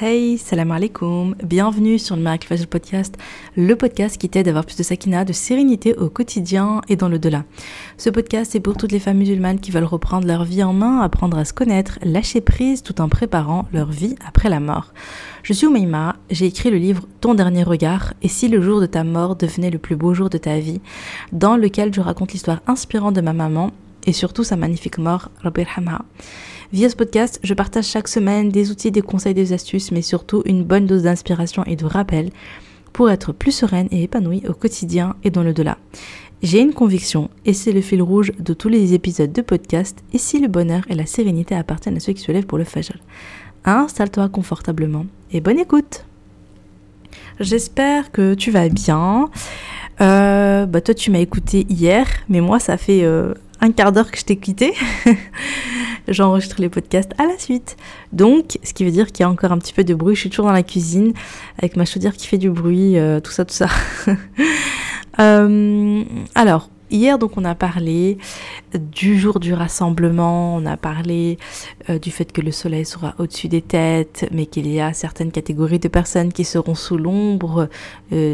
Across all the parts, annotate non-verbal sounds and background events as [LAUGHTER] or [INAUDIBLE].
Hey, salam alaikum, bienvenue sur le Miracle Fajr Podcast, le podcast qui t'aide à avoir plus de sakina, de sérénité au quotidien et dans le delà. Ce podcast est pour toutes les femmes musulmanes qui veulent reprendre leur vie en main, apprendre à se connaître, lâcher prise tout en préparant leur vie après la mort. Je suis Oumaima, j'ai écrit le livre Ton dernier regard et si le jour de ta mort devenait le plus beau jour de ta vie, dans lequel je raconte l'histoire inspirante de ma maman et surtout sa magnifique mort, Rabbi Hamha. Via ce podcast, je partage chaque semaine des outils, des conseils, des astuces, mais surtout une bonne dose d'inspiration et de rappel pour être plus sereine et épanouie au quotidien et dans le delà. J'ai une conviction, et c'est le fil rouge de tous les épisodes de podcast, si le bonheur et la sérénité appartiennent à ceux qui se lèvent pour le fajr. Installe-toi confortablement et bonne écoute J'espère que tu vas bien. Euh, bah toi tu m'as écouté hier, mais moi ça fait euh, un quart d'heure que je t'ai quitté. [LAUGHS] J'enregistre les podcasts à la suite. Donc, ce qui veut dire qu'il y a encore un petit peu de bruit. Je suis toujours dans la cuisine avec ma chaudière qui fait du bruit, euh, tout ça, tout ça. [LAUGHS] Euh, alors, Hier, donc, on a parlé du jour du rassemblement, on a parlé euh, du fait que le soleil sera au-dessus des têtes, mais qu'il y a certaines catégories de personnes qui seront sous l'ombre,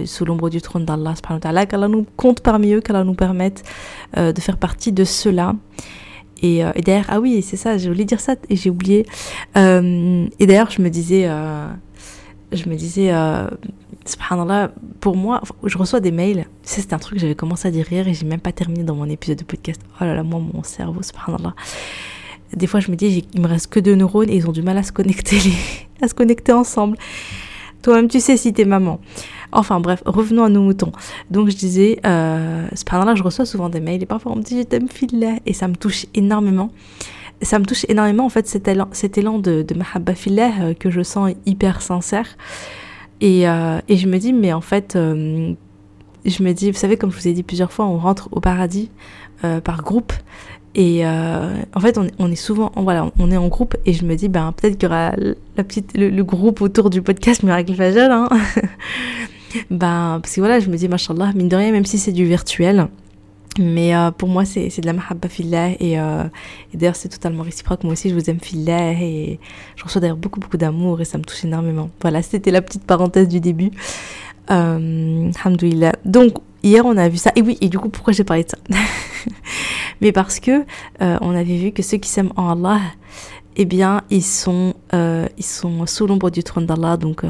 sous l'ombre du trône d'Allah, qu'Allah nous compte parmi eux, qu'Allah nous permette de faire partie de cela. Et, et d'ailleurs, ah oui, c'est ça, j'ai de dire ça et j'ai oublié. et d'ailleurs, je me disais, je me disais, subhanallah, pour moi, je reçois des mails. C'est un truc que j'avais commencé à dire hier et j'ai même pas terminé dans mon épisode de podcast. Oh là là, moi, mon cerveau, subhanallah. Des fois, je me dis, il me reste que deux neurones et ils ont du mal à se connecter, [LAUGHS] à se connecter ensemble. Toi-même, tu sais si t'es maman. Enfin bref, revenons à nos moutons. Donc je disais, euh, subhanallah, je reçois souvent des mails et parfois on me dit je t'aime filet et ça me touche énormément. Ça me touche énormément en fait cet élan, cet élan de, de mahabba filet euh, que je sens hyper sincère. Et, euh, et, je me dis, mais en fait, euh, je me dis, vous savez, comme je vous ai dit plusieurs fois, on rentre au paradis par groupe. Et en fait, on, on, est souvent, voilà, on est en groupe et je me dis, ben peut-être qu'il y aura la petite, le, groupe autour du podcast Miracle Fajal. Hein. [LAUGHS] ben, parce que voilà, je me dis, machallah, mine de rien, même si c'est du virtuel, mais euh, pour moi, c'est de la mahabba fillah. Et, euh, et d'ailleurs, c'est totalement réciproque. Moi aussi, je vous aime fillah. Et je reçois d'ailleurs beaucoup, beaucoup d'amour. Et ça me touche énormément. Voilà, c'était la petite parenthèse du début. Euh, Donc, hier, on a vu ça. Et oui, et du coup, pourquoi j'ai parlé de ça [LAUGHS] Mais parce que euh, on avait vu que ceux qui s'aiment en Allah, eh bien, ils sont, euh, ils sont sous l'ombre du trône d'Allah. Donc,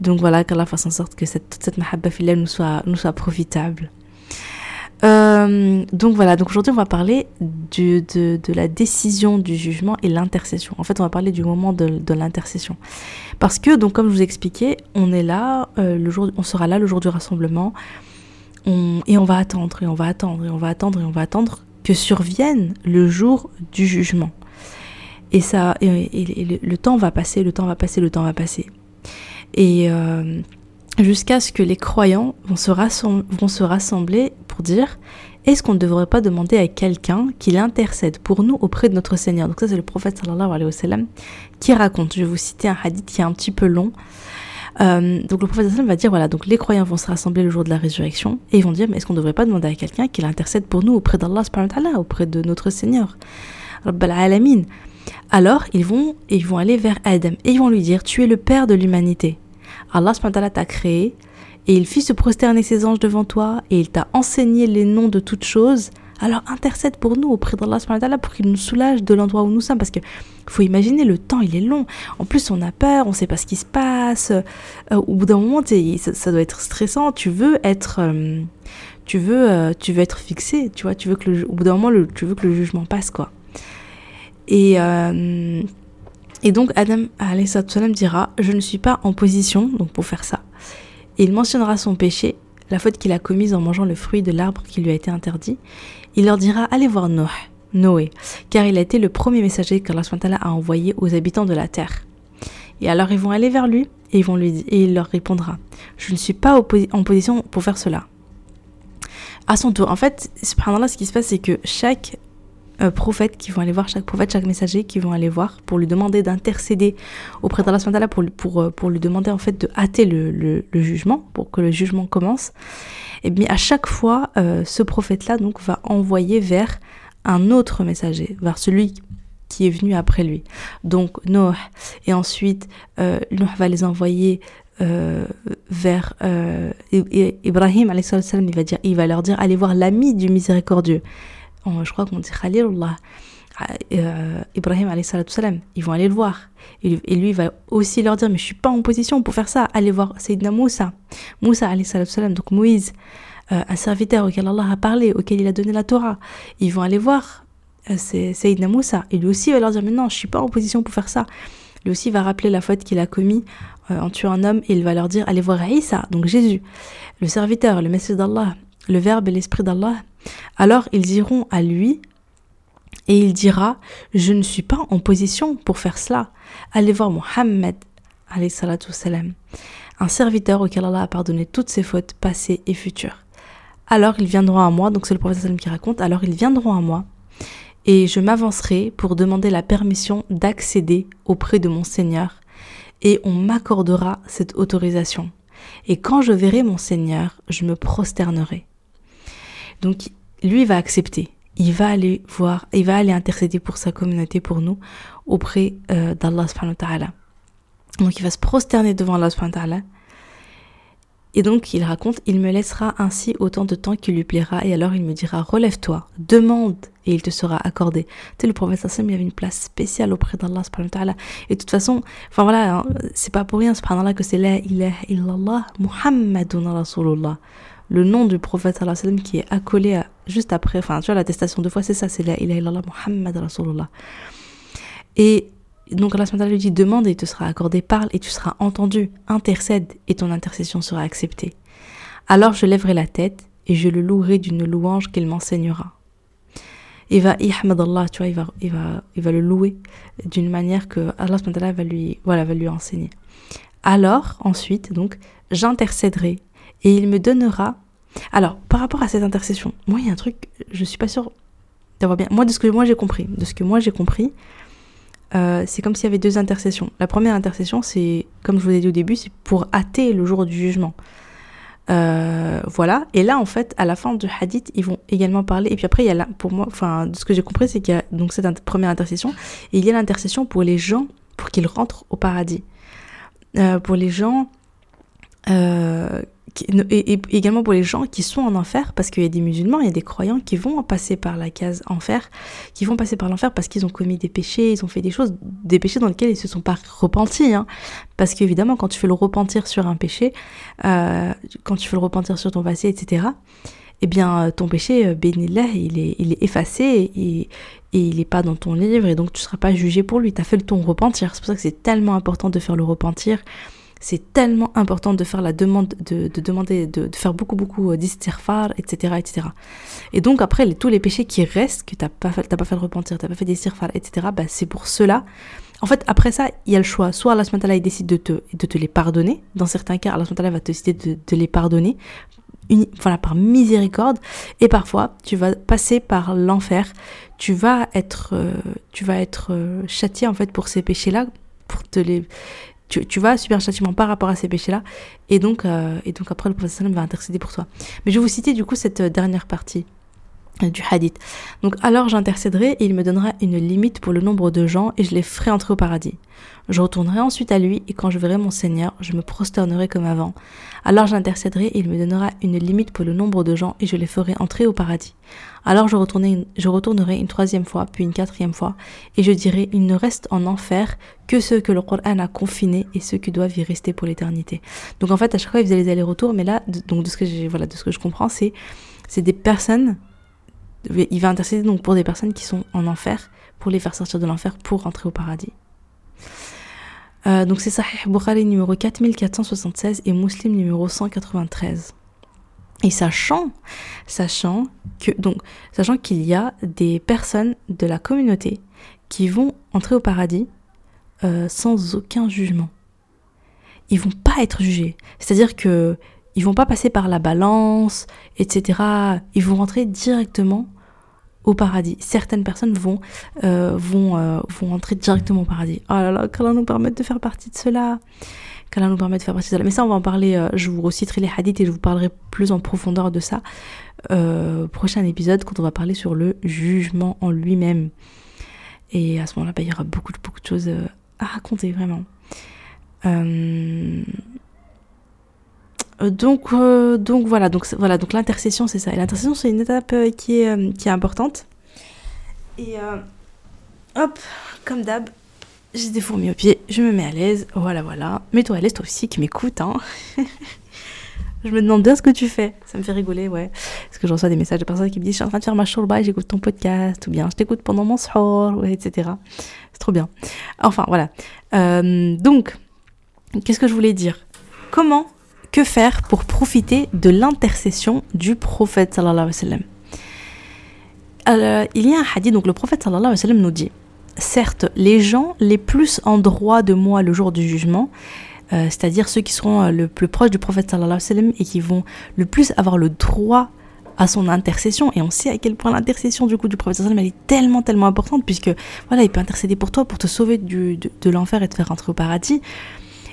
donc voilà, qu'Allah fasse en sorte que cette, toute cette mahabba nous soit, nous soit profitable. Euh, donc voilà, donc aujourd'hui on va parler de, de, la décision du jugement et l'intercession. En fait, on va parler du moment de, l'intercession. Parce que, donc comme je vous expliquais, on est là, euh, le jour, on sera là le jour du rassemblement, et on va attendre, et on va attendre, et on va attendre, et on va attendre que survienne le jour du jugement. Et ça, et, le, le, temps va passer, le temps va passer, le temps va passer. Et euh, jusqu'à ce que les croyants vont se, vont se rassembler pour dire est-ce qu'on ne devrait pas demander à quelqu'un qu'il intercède pour nous auprès de notre Seigneur? Donc ça c'est le prophète sallallahu qui raconte. Je vais vous citer un hadith qui est un petit peu long. Euh, donc le prophète va dire voilà donc les croyants vont se rassembler le jour de la résurrection et ils vont dire mais est-ce qu'on ne devrait pas demander à quelqu'un qu'il intercède pour nous auprès d'Allah auprès de notre Seigneur. Alors ils vont ils vont aller vers Adam et ils vont lui dire tu es le père de l'humanité Allah t'a créé et il fit se prosterner ses anges devant toi et il t'a enseigné les noms de toutes choses. Alors intercède pour nous auprès d'Allah pour qu'il nous soulage de l'endroit où nous sommes parce que faut imaginer le temps il est long. En plus on a peur, on sait pas ce qui se passe. Euh, au bout d'un moment ça, doit être stressant. Tu veux être, euh, tu veux, euh, tu veux être fixé. Tu vois, tu veux que le, au bout d'un moment tu veux que le jugement passe quoi. Et et donc Adam salam dira Je ne suis pas en position donc pour faire ça. Et il mentionnera son péché, la faute qu'il a commise en mangeant le fruit de l'arbre qui lui a été interdit. Il leur dira Allez voir Noé, Noé, car il a été le premier messager qu'Allah a envoyé aux habitants de la terre. Et alors ils vont aller vers lui et, ils vont lui, et il leur répondra Je ne suis pas en position pour faire cela. À son tour, en fait, ce qui se passe, c'est que chaque euh, prophètes qui vont aller voir, chaque prophète, chaque messager qui vont aller voir pour lui demander d'intercéder auprès d'Allah pour, pour, euh, pour lui demander en fait de hâter le, jugement, pour que le jugement commence. Et bien à chaque fois, euh, ce prophète-là donc va envoyer vers un autre messager, vers celui qui est venu après lui. Donc Noah, et ensuite euh, Noah va les envoyer vers euh, Ibrahim, il va, dire, il va leur dire allez voir l'ami du miséricordieux. Je crois qu'on dit Khalilullah. Euh, Ibrahim, ils vont aller le voir. Et, lui, va aussi leur dire, mais je suis pas en position pour faire ça. Allez voir Sayyidina Moussa. Moussa, donc Moïse, euh, un serviteur auquel Allah a parlé, auquel il a donné la Torah. Ils vont aller voir euh, Sayyidina Moussa. Et lui aussi va leur dire, mais non, je suis pas en position pour faire ça. Lui aussi va rappeler la faute qu'il a commis euh, en tuant un homme et il va leur dire, allez voir Isa, donc Jésus, le serviteur, le Messie d'Allah, le Verbe et l'Esprit d'Allah. Alors ils iront à lui et il dira Je ne suis pas en position pour faire cela. Allez voir Mohammed, un serviteur auquel Allah a pardonné toutes ses fautes passées et futures. Alors ils viendront à moi, donc c'est le prophète qui raconte Alors ils viendront à moi, et je m'avancerai pour demander la permission d'accéder auprès de mon Seigneur, et on m'accordera cette autorisation. Et quand je verrai mon Seigneur, je me prosternerai. Donc lui va accepter il va aller voir, il va aller intercéder pour sa communauté, pour nous, auprès euh, d'Allah subhanahu wa ta'ala. Donc il va se prosterner devant Allah subhanahu wa ta'ala. Et donc il raconte, il me laissera ainsi autant de temps qu'il lui plaira, et alors il me dira, relève-toi, demande, et il te sera accordé. Tu sais, le prophète Sassim, il avait une place spéciale auprès d'Allah subhanahu wa ta'ala. Et de toute façon, enfin voilà, hein, c'est pas pour rien, subhanallah, que c'est la ilaha illallah Muhammadun Rasulullah le nom du prophète sallam qui est accolé juste après, enfin tu vois l'attestation de foi c'est ça, c'est la ilaha Muhammad Rasulullah. Et donc Allah lui dit demande et il te sera accordé, parle et tu seras entendu, intercède et ton intercession sera acceptée. Alors je lèverai la tête et je le louerai d'une louange qu'il m'enseignera. Il va Allah, tu vois, il va, il va, il va le louer d'une manière que Allah va lui, voilà, va lui enseigner. Alors, ensuite, donc, j'intercéderai et il me donnera. Alors, par rapport à cette intercession, moi, il y a un truc, je suis pas sûre d'avoir bien. Moi, de ce que moi j'ai compris, de ce que moi j'ai compris, euh, c'est comme s'il y avait deux intercessions. La première intercession, c'est, comme je vous ai dit au début, c'est pour hâter le jour du jugement. Euh, voilà. Et là, en fait, à la fin du hadith, ils vont également parler. Et puis après, il y a là, pour moi, enfin, de ce que j'ai compris, c'est qu'il y a donc cette première intercession. Et il y a l'intercession pour les gens, pour qu'ils rentrent au paradis. Euh, pour les gens et, également pour les gens qui sont en enfer, parce qu'il y a des musulmans, il y a des croyants qui vont passer par la case enfer, qui vont passer par l'enfer parce qu'ils ont commis des péchés, ils ont fait des choses, des péchés dans lesquels ils se sont pas repentis. Hein. Parce qu'évidemment, quand tu fais le repentir sur un péché, euh, quand tu fais le repentir sur ton passé, etc., eh bien, ton péché, euh, bénillah, il est, il est effacé et, et il n'est pas dans ton livre et donc tu ne seras pas jugé pour lui. Tu as fait le ton repentir. C'est pour ça que c'est tellement important de faire le repentir c'est tellement important de faire la demande, de, demander, de, faire beaucoup, beaucoup euh, d'istirfar, etc., etc. Et donc, après, tous les péchés qui restent, que t'as pas pas fait de repentir, t'as pas fait d'istirfar, etc., bah, c'est pour cela. En fait, après ça, il y a le choix. Soit Allah il décide de te, de te les pardonner. Dans certains cas, Allah va te décider de, les pardonner. voilà, par miséricorde. Et parfois, tu vas passer par l'enfer. Tu vas être, euh, tu vas être euh, châtié, en fait, pour ces péchés-là, pour te les tu, vas subir un châtiment par rapport à ces péchés-là. Et donc, euh, et donc après, le prophète va intercéder pour toi. Mais je vais vous citer du coup cette euh, dernière partie du hadith. Donc alors j'intercéderai et il me donnera une limite pour le nombre de gens et je les ferai entrer au paradis. Je retournerai ensuite à lui et quand je verrai mon Seigneur, je me prosternerai comme avant. Alors j'intercéderai et il me donnera une limite pour le nombre de gens et je les ferai entrer au paradis. Alors je, je retournerai une troisième fois, puis une quatrième fois, et je dirai, il ne reste en enfer que ceux que le Coran a confinés et ceux qui doivent y rester pour l'éternité. Donc en fait, à chaque fois, il faisait les allers-retours, mais là, donc de ce que, voilà, de ce que je comprends, c'est des personnes, il va intercéder donc pour des personnes qui sont en enfer, pour les faire sortir de l'enfer, pour rentrer au paradis. Euh, donc c'est Sahih Bukhari numéro 4476 et Muslim numéro 193. Et sachant, sachant que donc sachant qu'il y a des personnes de la communauté qui vont entrer au paradis euh, sans aucun jugement. Ils vont pas être jugés. C'est-à-dire que ils vont pas passer par la balance, etc. Ils vont rentrer directement au paradis. Certaines personnes vont euh, vont euh, vont entrer directement au paradis. Oh là là, qu'Allah nous permette de faire partie de cela qu'Allah nous permet de faire partie de cela. Mais ça, on va en parler, euh, je vous reciterai les hadiths et je vous parlerai plus en profondeur de ça. Prochain épisode, quand on va parler sur le jugement en lui-même. Et à ce moment-là, bah, il y aura beaucoup, beaucoup de choses à raconter, vraiment. Donc, euh, donc voilà, donc voilà, donc l'intercession c'est ça. Et l'intercession c'est une étape euh, qui est qui est importante. Et hop, comme d'hab, j'ai des fourmis aux pieds, je me mets à l'aise. Voilà, voilà. Mets-toi à l'aise toi aussi qui m'écoute. Hein. [LAUGHS] je me demande bien ce que tu fais. Ça me fait rigoler, ouais. Parce que je reçois des messages de personnes qui me disent Je suis en train de faire ma shurba et j'écoute ton podcast, ou bien je t'écoute pendant mon soir, etc. C'est trop bien. Enfin, voilà. donc, qu'est-ce que je voulais dire? Comment, que faire pour profiter de l'intercession du prophète sallallahu wa sallam. Il y a un hadith, donc le prophète sallallahu nous dit Certes, les gens les plus en droit de moi le jour du jugement, euh, c'est-à-dire ceux qui seront euh, le plus proches du prophète sallallahu et qui vont le plus avoir le droit à son intercession et on sait à quel point l'intercession du coup du prophète elle est tellement tellement importante puisque voilà il peut intercéder pour toi pour te sauver du, de, de l'enfer et te faire rentrer au paradis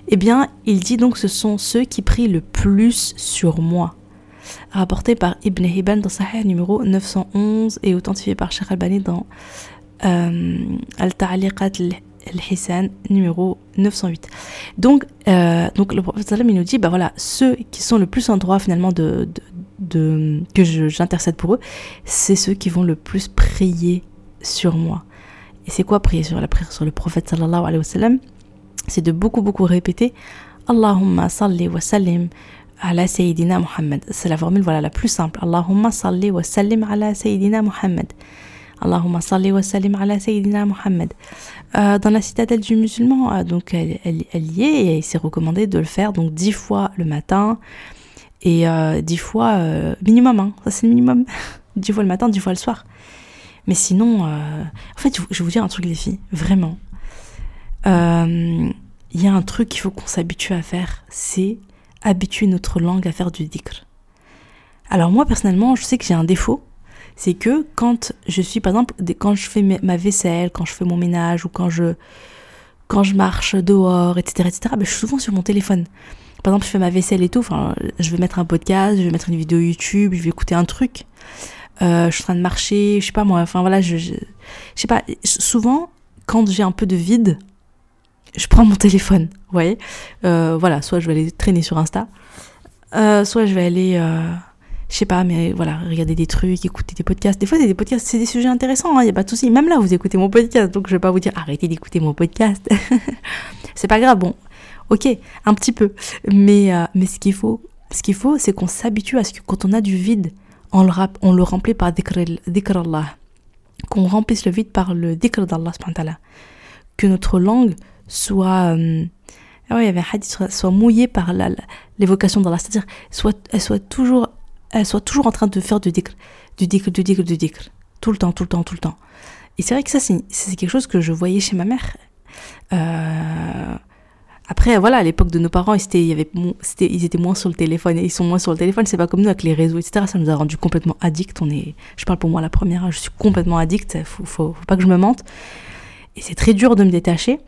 eh bien, il dit donc ce sont ceux qui prient le plus sur moi. Rapporté par Ibn Hibban dans Sahih numéro 911 et authentifié par Sheikh Albani dans euh, Al-Ta'liqat al-Hisan numéro 908. Donc, euh, donc le prophète nous dit, bah voilà, ceux qui sont le plus en droit finalement de, que j'intercède pour eux, c'est ceux qui vont le plus prier sur moi. Et c'est quoi prier sur la prière sur le prophète sallallahu alayhi wa c'est de beaucoup beaucoup répéter Allahumma salli wa sallim ala Sayyidina Muhammad. C'est la formule voilà la plus simple. Allahumma salli wa sallim ala Sayyidina Muhammad. Allahumma salli wa sallim ala Sayyidina Muhammad. Euh, dans la citadelle du musulman, euh, donc elle, y est et c'est recommandé de le faire donc dix fois le matin et euh, dix fois euh, minimum. Hein, ça c'est le minimum. [LAUGHS] dix fois le matin, dix fois le soir. Mais sinon, en fait, je vais vous dire un truc les filles, vraiment il euh, y a un truc qu'il faut qu'on s'habitue à faire, c'est habituer notre langue à faire du dhikr. Alors moi personnellement, je sais que j'ai un défaut, c'est que quand je suis, par exemple, quand je fais ma vaisselle, quand je fais mon ménage ou quand je, quand je marche dehors, etc., etc., ben, je suis souvent sur mon téléphone. Par exemple, je fais ma vaisselle et tout, enfin, je vais mettre un podcast, je vais mettre une vidéo YouTube, je vais écouter un truc. Euh, je suis en train de marcher, je sais pas moi, enfin voilà, je, je, je sais pas, souvent, quand j'ai un peu de vide, je prends mon téléphone, vous voyez. Euh, voilà, soit je vais aller traîner sur Insta, euh, soit je vais aller, euh, je sais pas, mais voilà, regarder des trucs, écouter des podcasts. Des fois, c'est des podcasts, c'est des sujets intéressants, il hein, n'y a pas de souci. Même là, vous écoutez mon podcast, donc je vais pas vous dire arrêtez d'écouter mon podcast. [LAUGHS] c'est pas grave, bon, ok, un petit peu. Mais, mais ce qu'il faut, ce qu'il faut, c'est qu'on s'habitue à ce que quand on a du vide, on le, on le remplit par dhikr Allah. Qu'on remplisse le vide par le dhikr d'Allah, que notre langue soit euh, ah il y avait un hadith soit, mouillée par l'évocation d'Allah, c'est-à-dire soit elle soit toujours elle soit toujours en train de faire du dhikr, du dhikr, du dhikr, du dhikr, tout le temps, tout le temps, tout le temps. Et c'est vrai que ça c'est quelque chose que je voyais chez ma mère. Euh, après, voilà, à l'époque de nos parents, ils étaient, y avait, ils étaient moins sur le téléphone. Ils sont moins sur le téléphone. C'est pas comme nous avec les réseaux, etc. Ça nous a rendu complètement addicts. On est, je parle pour moi la première. Je suis complètement addict. Faut, faut, faut pas que je me mente. Et c'est très dur de me détacher.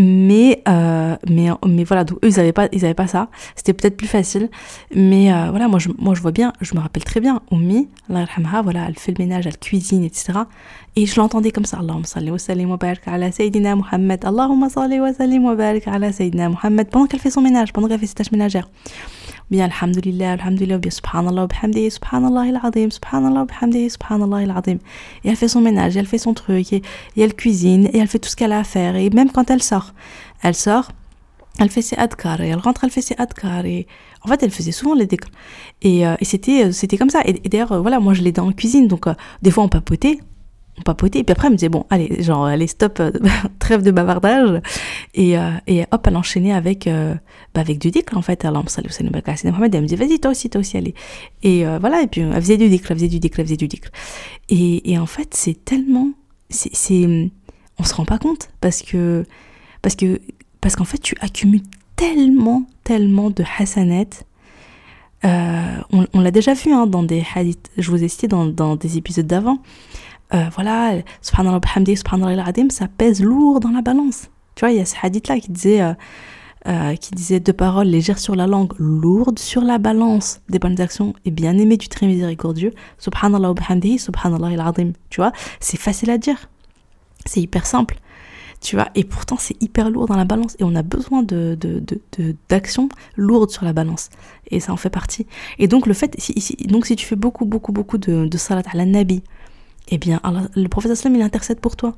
Mais, euh, mais, mais voilà, donc eux, ils n'avaient pas, ils avaient pas ça. C'était peut-être plus facile. Mais euh, voilà, moi je, moi, je vois bien, je me rappelle très bien, Oumi, voilà, elle fait le ménage, elle cuisine, etc. Et je l'entendais comme ça. Allahumma salli wa sallim wa barik ala Sayyidina Muhammad. Allahumma salli wa sallim wa barik ala Sayyidina Muhammad. Pendant qu'elle fait son ménage, pendant qu'elle fait ses tâches ménagères bien alhamdulillah, alhamdulillah, bien subhanallah, bihamdi, subhanallah il-azim, subhanallah, bihamdi, subhanallah il-azim. Et elle fait son ménage, et elle fait son truc, et, elle cuisine, et elle fait tout ce qu'elle a à faire. Et même quand elle sort, elle sort, elle fait ses adkar, et elle rentre, elle fait ses adkar, et en fait, elle faisait souvent les décors. Et, euh, et c'était, euh, c'était comme ça. Et, d'ailleurs, euh, voilà, moi je l'ai dans la cuisine, donc des fois on papotait, on papotait. Et puis après, elle me disait, bon, allez, genre, allez, stop, euh, [LAUGHS] trêve de bavardage. Et, euh, et hop, elle enchaînait avec, euh, bah, avec du dhikr, en fait. Elle me dit, vas-y, toi aussi, toi aussi, allez. Et voilà, et puis elle faisait du dhikr, elle faisait du dhikr, elle faisait du dhikr. Et, et en fait, c'est tellement. c'est c'est on se rend pas compte parce que. Parce que. Parce qu'en fait, tu accumules tellement, tellement de hasanet. on, on l'a déjà vu hein, dans des hadiths, je vous ai cité dans, dans des épisodes d'avant, euh, voilà, subhanallah bihamdi, subhanallah al ça pèse lourd dans la balance. Tu vois, il y a ce hadith-là qui disait, euh, euh, qui disait deux paroles légères sur la langue, lourdes sur la balance des bonnes actions et bien aimé du très miséricordieux. Subhanallah bihamdi, subhanallah al Tu vois, c'est facile à dire. C'est hyper simple tu vois, et pourtant c'est hyper lourd dans la balance et on a besoin de, d'actions lourdes sur la balance et ça en fait partie. Et donc le fait, si, donc si tu fais beaucoup, beaucoup, beaucoup de, de salat à la nabi, eh bien le prophète islam il intercède pour toi.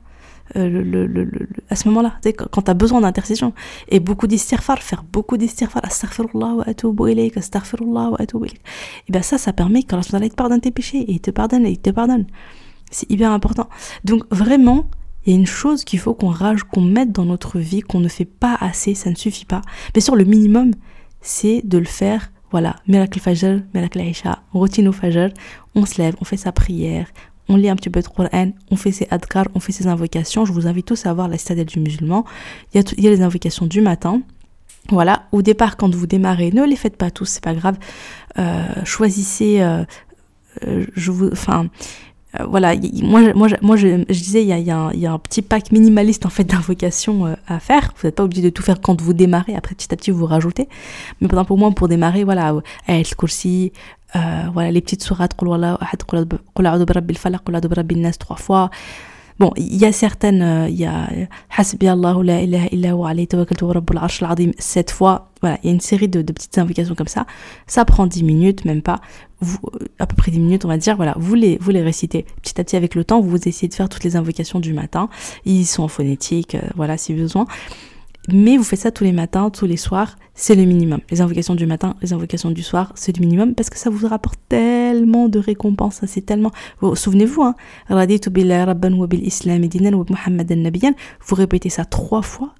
Euh, à ce moment-là, quand tu as besoin d'intercession. Et beaucoup d'istighfar, faire beaucoup d'istighfar, astaghfirullah wa atubu ilayk, astaghfirullah wa atubu ilayk. Et bien ça, ça permet qu'Allah te pardonne tes péchés, et il te pardonne, et il te pardonne. C'est hyper important. Donc vraiment, il y a une chose qu'il faut qu'on rage, qu'on mette dans notre vie, qu'on ne fait pas assez, ça ne suffit pas. Bien sûr, le minimum, c'est de le faire. Voilà, miracle fajr, miracle aisha, routine au fajr, on se lève, on fait sa prière, on lit un petit peu de Coran, on fait ses adkar, on fait ses invocations. Je vous invite tous à voir la citadelle du musulman. Il y a, les invocations du matin. Voilà, au départ, quand vous démarrez, ne les faites pas tous, c'est pas grave. Euh, choisissez, euh, euh, je vous, enfin, euh, voilà, moi, je, disais, il y, a, un petit pack minimaliste en fait [LAUGHS] d'invocations euh, à faire. Vous n'êtes pas obligé de tout faire quand vous démarrez. Après, petit à petit, vous rajoutez. Mais pendant pour moi, pour démarrer, voilà, euh, voilà, les petites sourates, trois fois. Bon, il y a certaines, euh, il y a cette fois. Voilà, il y a une série de, de, petites invocations comme ça. Ça prend 10 minutes, même pas. Vous, à peu près 10 minutes, on va dire. Voilà, vous les, vous les récitez. Petit à petit, avec le temps, vous essayez de faire toutes les invocations du matin. Ils sont en phonétique, euh, voilà, si besoin. Mais vous faites ça tous les matins, tous les soirs, c'est le minimum. Les invocations du matin, les invocations du soir, c'est le minimum parce que ça vous rapporte tellement de récompenses. C'est tellement. Souvenez-vous, hein, vous répétez ça trois fois.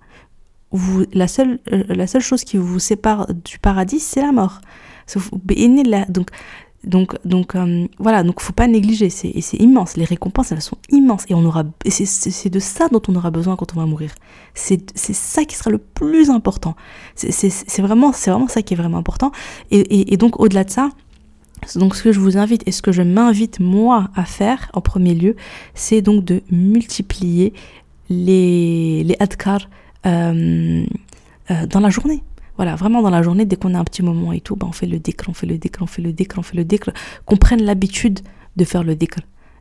La, seule, euh, la seule chose qui vous sépare du paradis, c'est la mort. Donc, donc, donc euh, voilà, donc faut pas négliger, c'est immense. Les récompenses, elles sont immenses et on aura, c'est de ça dont on aura besoin quand on va mourir. C'est ça qui sera le plus important. C'est vraiment, c'est vraiment ça qui est vraiment important. Et, et, donc au-delà de ça, donc ce que je vous invite et ce que je m'invite moi à faire en premier lieu, c'est donc de multiplier les les adkar euh, euh, dans la journée. Voilà, vraiment dans la journée, dès qu'on a un petit moment et tout, ben on fait le décre, on fait le décre, on fait le décre, on fait le décre, qu'on prenne l'habitude de faire le décre.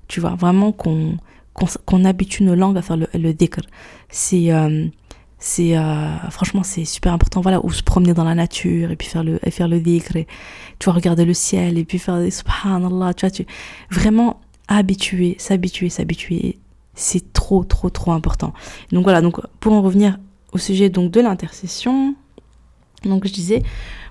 Tu vois, vraiment qu'on qu'on habitue nos langues à faire le, le. C'est euh, c'est euh, franchement c'est super important voilà ou se promener dans la nature et puis faire le et faire le et tu vois regarder le ciel et puis faire des subhanallah tu vois tu vraiment habituer s'habituer s'habituer c'est trop trop trop important donc voilà donc pour en revenir au sujet donc de l'intercession donc je disais,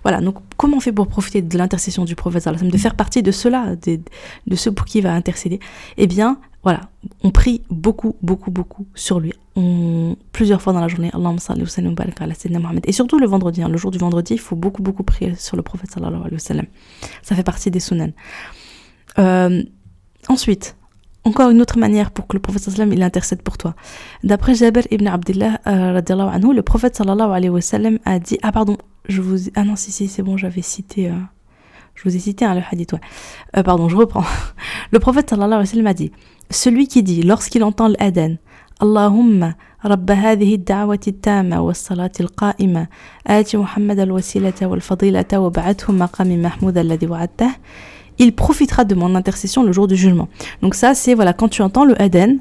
voilà, donc comment on fait pour profiter de l'intercession du prophète de faire partie de cela, de, de ceux pour qui il va intercéder? Eh bien, voilà, on prie beaucoup, beaucoup, beaucoup sur lui. Plusieurs fois dans la journée, Allahumma salli wa sallam ala. Et surtout le vendredi, hein, le jour du vendredi, il faut beaucoup, beaucoup prier sur le prophète sallallahu alayhi wa sallam. Ça fait partie des sunan. Euh, ensuite, encore une autre manière pour que le prophète sallam il intercède pour toi. D'après Jabir ibn Abdullah euh, anhu, le prophète sallallahu alayhi wa sallam a dit ah pardon, je vous ah non si si c'est bon, j'avais cité euh, je vous ai cité hein, le hadith ouais. Euh, pardon, je reprends. [LAUGHS] Le prophète sallallahu alayhi wa sallam a dit celui qui dit lorsqu'il entend l'adhan اللهم رب هذه الدعوة التامة والصلاة القائمة آت محمد الوسيلة والفضيلة وبعثه مقام محمود الذي وعدته il profitera de mon intercession le jour du jugement. Donc ça, c'est voilà, quand tu entends le Aden,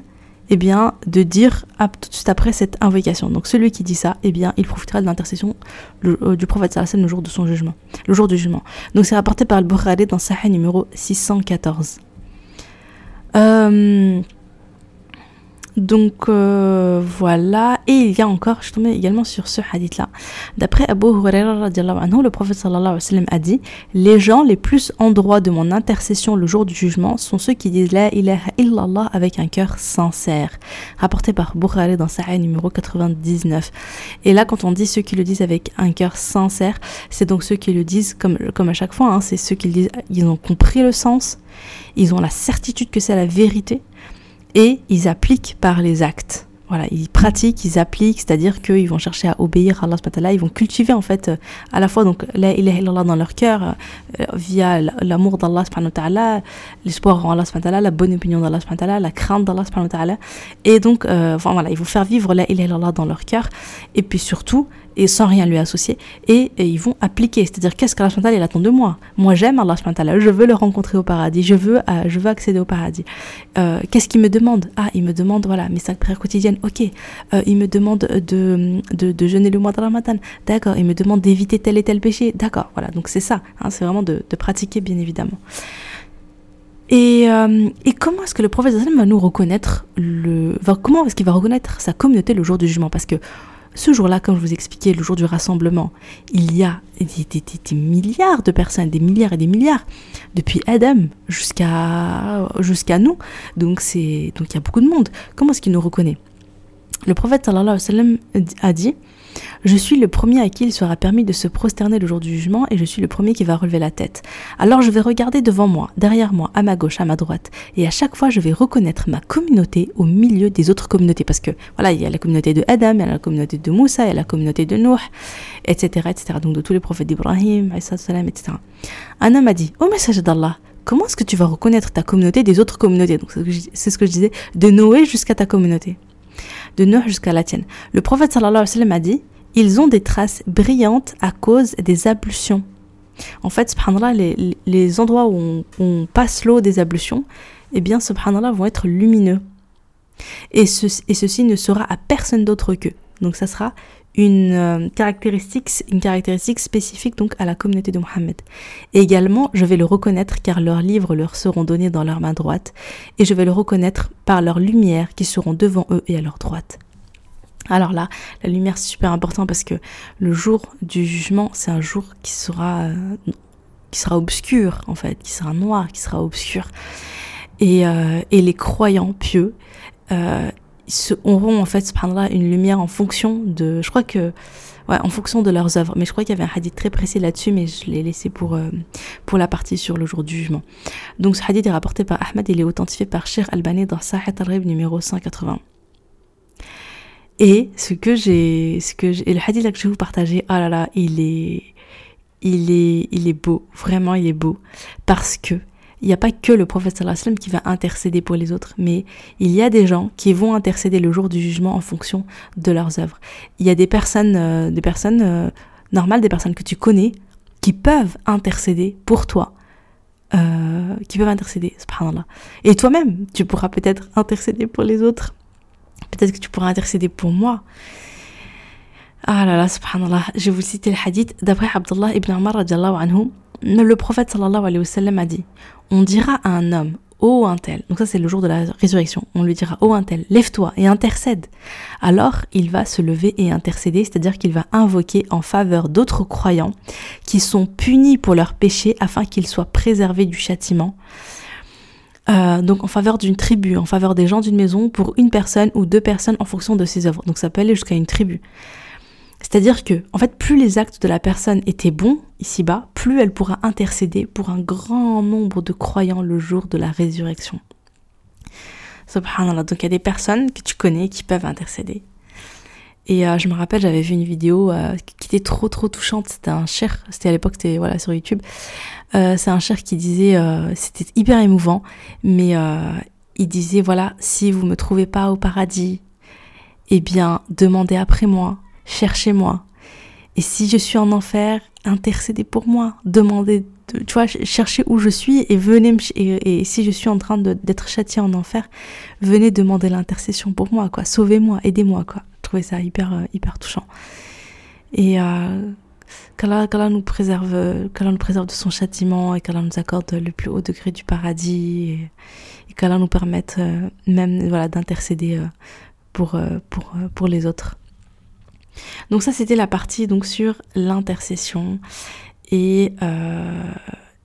eh bien, de dire tout de suite après cette invocation. Donc celui qui dit ça, eh bien, il profitera de l'intercession euh, du prophète sallallahu le jour de son jugement, le jour du jugement. Donc c'est rapporté par le Bukhari dans Sahih numéro 614. Euh, donc euh, voilà, et il y a encore, je tombais également sur ce hadith-là. D'après Abu Huraira, le prophète sallallahu alayhi a dit Les gens les plus en droit de mon intercession le jour du jugement sont ceux qui disent La ilaha illallah avec un cœur sincère. Rapporté par Bukhari dans Sahih numéro 99. Et là, quand on dit ceux qui le disent avec un cœur sincère, c'est donc ceux qui le disent comme, comme à chaque fois, hein, c'est ceux qui le disent, ils ont compris le sens, ils ont la certitude que c'est la vérité et ils appliquent par les actes. Voilà, ils pratiquent, ils appliquent, c'est-à-dire qu'ils vont chercher à obéir à Allah, ils vont cultiver en fait euh, à la fois donc la ilaha illallah dans leur cœur euh, via l'amour d'Allah, l'espoir en Allah, la bonne opinion d'Allah, la crainte d'Allah et donc euh, voilà, ils vont faire vivre la ilaha illallah dans leur cœur et puis surtout et sans rien lui associer, et, ils vont appliquer. C'est-à-dire, qu'est-ce qu'Allah il attend de moi? Moi, j'aime Allah je veux le rencontrer au paradis, je veux, euh, je veux accéder au paradis. Euh, qu'est-ce qu'il me demande? Ah, il me demande, voilà, mes cinq prières quotidiennes, ok. Euh, il me demande de, de, jeûner le mois de Ramadan, d'accord. Il me demande d'éviter tel et tel péché, d'accord. Voilà, donc c'est ça, hein, c'est vraiment de, de pratiquer, bien évidemment. Et, et, comment est-ce que le prophète va nous reconnaître le, comment est-ce qu'il va reconnaître sa communauté le jour du jugement? Parce que ce jour-là, comme je vous expliquais, le jour du rassemblement, il y a des, milliards de personnes, des milliards et des milliards, depuis Adam jusqu'à jusqu'à nous. Donc c'est donc il y a beaucoup de monde. Comment est-ce qu'il nous reconnaît? Le prophète sallallahu alayhi a dit je suis le premier à qui il sera permis de se prosterner le jour du jugement et je suis le premier qui va relever la tête. Alors je vais regarder devant moi, derrière moi, à ma gauche, à ma droite, et à chaque fois je vais reconnaître ma communauté au milieu des autres communautés. Parce que voilà, il y a la communauté de Adam, il y a la communauté de Moussa, il y a la communauté de Nuh, etc. etc. donc de tous les prophètes d'Ibrahim, etc. Un homme a dit, au message d'Allah, comment est-ce que tu vas reconnaître ta communauté des autres communautés? Donc c'est ce que je disais, de Noé jusqu'à ta communauté de Nuh jusqu'à la tienne. Le prophète sallallahu alayhi wa sallam a dit ils ont des traces brillantes à cause des ablutions. En fait, subhanallah, les, les endroits où on, passe l'eau des ablutions, eh bien, subhanallah, vont être lumineux. Et, et ceci ne sera à personne d'autre qu'eux. Donc, ça sera une, euh, caractéristique, une caractéristique spécifique donc à la communauté de Mohammed. Et également, je vais le reconnaître car leurs livres leur seront donnés dans leur main droite et je vais le reconnaître par leurs lumières qui seront devant eux et à leur droite. Alors là, la lumière c'est super important parce que le jour du jugement, c'est un jour qui sera euh, qui sera obscur en fait, qui sera noir, qui sera obscur. Et, euh, et les croyants pieux, se auront en fait subhanallah une lumière en fonction de je crois que ouais en fonction de leurs œuvres. Mais je crois qu'il y avait un hadith très précis là-dessus mais je l'ai laissé pour euh, pour la partie sur le jour du jugement. Donc ce hadith est rapporté par Ahmad il est authentifié par Sheikh Albani dans Sahih al numéro 180 et ce que j'ai ce que et le hadith là que je vais vous partager oh là là il est il est il est beau vraiment il est beau. Parce que il n'y a pas que le prophète sallallahu qui va intercéder pour les autres, mais il y a des gens qui vont intercéder le jour du jugement en fonction de leurs œuvres. Il y a des personnes, euh, des personnes euh, normales, des personnes que tu connais, qui peuvent intercéder pour toi. Euh, qui peuvent intercéder, subhanallah. Et toi-même, tu pourras peut-être intercéder pour les autres. Peut-être que tu pourras intercéder pour moi. Ah là là, subhanallah. Je vais vous citer le hadith d'après Abdullah ibn Umar anhu. Le prophète a dit on dira à un homme, ô un tel, donc ça c'est le jour de la résurrection, on lui dira, ô un tel, lève-toi et intercède. Alors il va se lever et intercéder, c'est-à-dire qu'il va invoquer en faveur d'autres croyants qui sont punis pour leurs péchés afin qu'ils soient préservés du châtiment. Euh, donc en faveur d'une tribu, en faveur des gens d'une maison, pour une personne ou deux personnes en fonction de ses œuvres. Donc ça peut aller jusqu'à une tribu. C'est-à-dire que, en fait, plus les actes de la personne étaient bons ici-bas, plus elle pourra intercéder pour un grand nombre de croyants le jour de la résurrection. Subhanallah. Donc il y a des personnes que tu connais qui peuvent intercéder. Et euh, je me rappelle, j'avais vu une vidéo euh, qui était trop trop touchante. C'était un cher, c'était à l'époque, c'était voilà sur YouTube. Euh, c'est un cher qui disait, c'était hyper émouvant, mais il disait voilà, si vous me trouvez pas au paradis, eh bien demandez après moi cherchez-moi. Et si je suis en enfer, intercédez pour moi, demandez, tu vois, cherchez où je suis et venez me, et, si je suis en train d'être châtié en enfer, venez demander l'intercession pour moi, quoi. Sauvez-moi, aidez-moi, quoi. Je trouvais ça hyper, euh, hyper touchant. Et euh, qu'Allah, nous préserve, qu'Allah nous préserve de son châtiment et qu'Allah nous accorde le plus haut degré du paradis et, et qu'Allah nous permette euh, même, voilà, d'intercéder euh, pour, pour, pour les autres. Donc ça c'était la partie donc sur l'intercession et euh,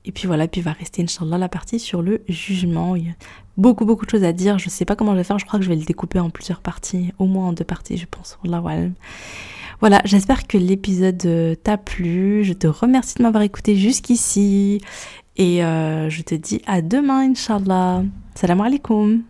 et puis voilà, puis va rester Inch'Allah la partie sur le jugement. Il y a beaucoup beaucoup de choses à dire. Je sais pas comment je vais faire. Je crois que je vais le découper en plusieurs parties, au moins en deux parties, je pense. Voilà, j'espère que l'épisode euh, t'a plu. Je te remercie de m'avoir écouté jusqu'ici et euh, je te dis à demain, Inch'Allah. Salam alaikum.